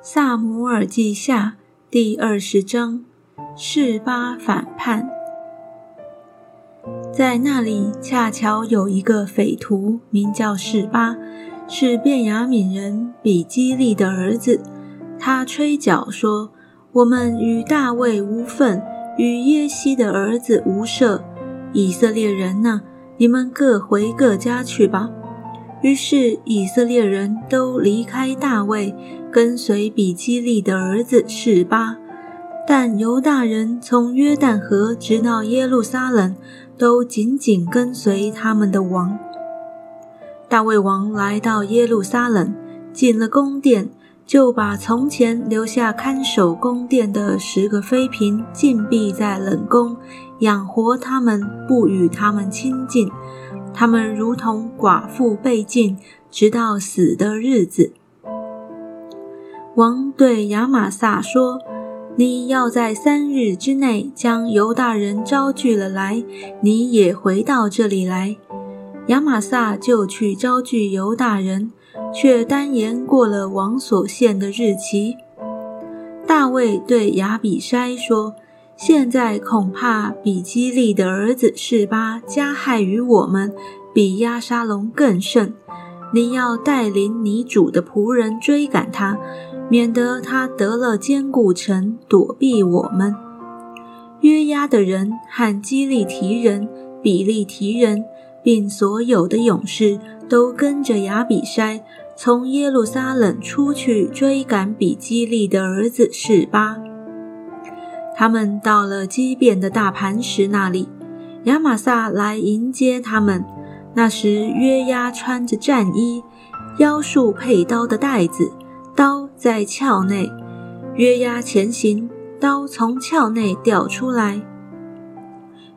萨姆尔记下第二十章，示巴反叛。在那里，恰巧有一个匪徒，名叫示巴，是便雅悯人比基利的儿子。他吹角说：“我们与大卫无份，与耶西的儿子无涉。以色列人呢，你们各回各家去吧。”于是以色列人都离开大卫，跟随比基利的儿子示巴。但犹大人从约旦河直到耶路撒冷，都紧紧跟随他们的王。大卫王来到耶路撒冷，进了宫殿，就把从前留下看守宫殿的十个妃嫔禁闭在冷宫，养活他们，不与他们亲近。他们如同寡妇被禁，直到死的日子。王对亚玛撒说：“你要在三日之内将犹大人招聚了来，你也回到这里来。”亚玛撒就去招聚犹大人，却单言过了王所限的日期。大卫对亚比筛说。现在恐怕比基利的儿子示巴加害于我们，比亚沙龙更甚。你要带领你主的仆人追赶他，免得他得了坚固城躲避我们。约押的人和基利提人、比利提人，并所有的勇士都跟着亚比筛，从耶路撒冷出去追赶比基利的儿子示巴。他们到了畸变的大磐石那里，亚玛撒来迎接他们。那时约押穿着战衣，腰束佩刀的带子，刀在鞘内。约押前行，刀从鞘内掉出来。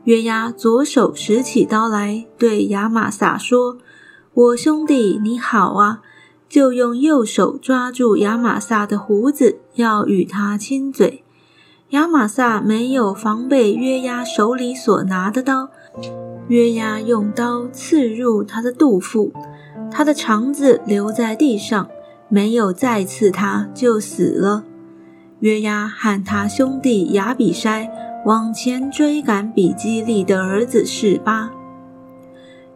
约押左手拾起刀来，对亚玛撒说：“我兄弟你好啊！”就用右手抓住亚玛撒的胡子，要与他亲嘴。亚玛撒没有防备约押手里所拿的刀，约押用刀刺入他的肚腹，他的肠子留在地上，没有再刺他，就死了。约押和他兄弟亚比筛往前追赶比基利的儿子示巴。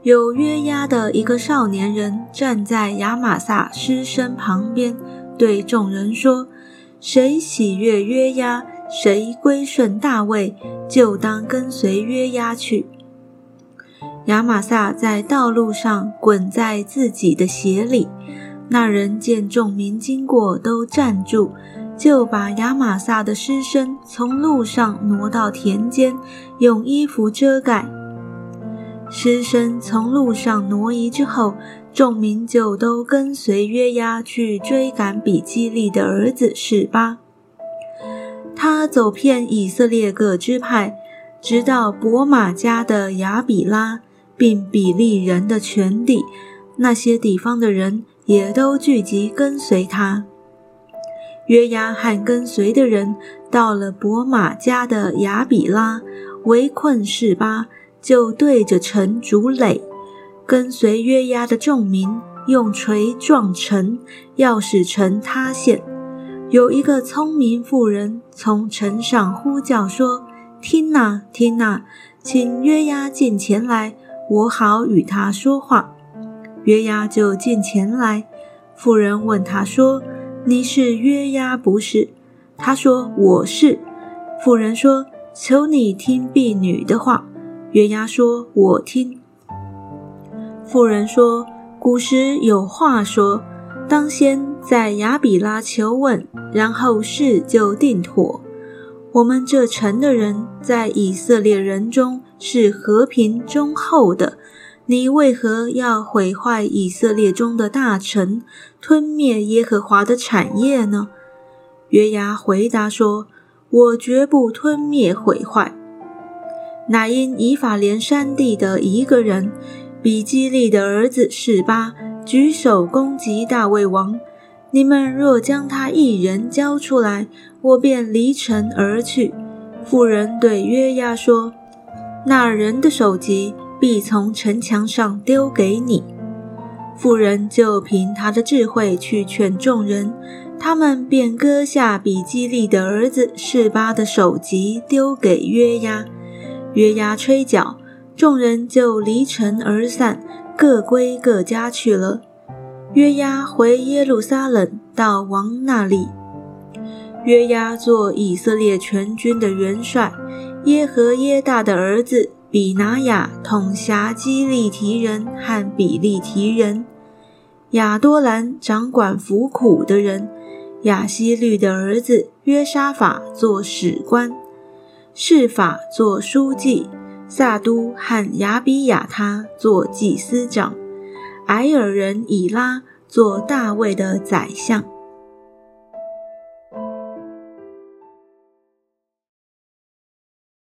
有约押的一个少年人站在亚玛撒尸身旁边，对众人说：“谁喜悦约押？”谁归顺大卫，就当跟随约押去。亚玛撒在道路上滚在自己的鞋里，那人见众民经过，都站住，就把亚玛撒的尸身从路上挪到田间，用衣服遮盖。尸身从路上挪移之后，众民就都跟随约押去追赶比基利的儿子示巴。他走遍以色列各支派，直到伯马家的亚比拉，并比利人的全地，那些地方的人也都聚集跟随他。约押和跟随的人到了伯马家的亚比拉，围困示巴，就对着城筑垒。跟随约押的众民用锤撞城，要使城塌陷。有一个聪明妇人从城上呼叫说：“听呐，听呐，请约押进前来，我好与他说话。”约押就进前来。妇人问他说：“你是约押不是？”他说：“我是。”妇人说：“求你听婢女的话。”约押说：“我听。”妇人说：“古时有话说。”当先在亚比拉求问，然后事就定妥。我们这城的人在以色列人中是和平忠厚的，你为何要毁坏以色列中的大臣，吞灭耶和华的产业呢？约押回答说：“我绝不吞灭毁坏。乃因以法莲山地的一个人，比基利的儿子示巴。”举手攻击大卫王，你们若将他一人交出来，我便离城而去。妇人对约押说：“那人的首级必从城墙上丢给你。”妇人就凭他的智慧去劝众人，他们便割下比基利的儿子示巴的首级，丢给约押。约押吹角，众人就离城而散，各归各家去了。约押回耶路撒冷，到王那里。约押做以色列全军的元帅，耶和耶大的儿子比拿雅统辖基利提人和比利提人。亚多兰掌管服苦的人，亚希律的儿子约沙法做史官，示法做书记，萨都和亚比亚他做祭司长，埃尔人以拉做大卫的宰相。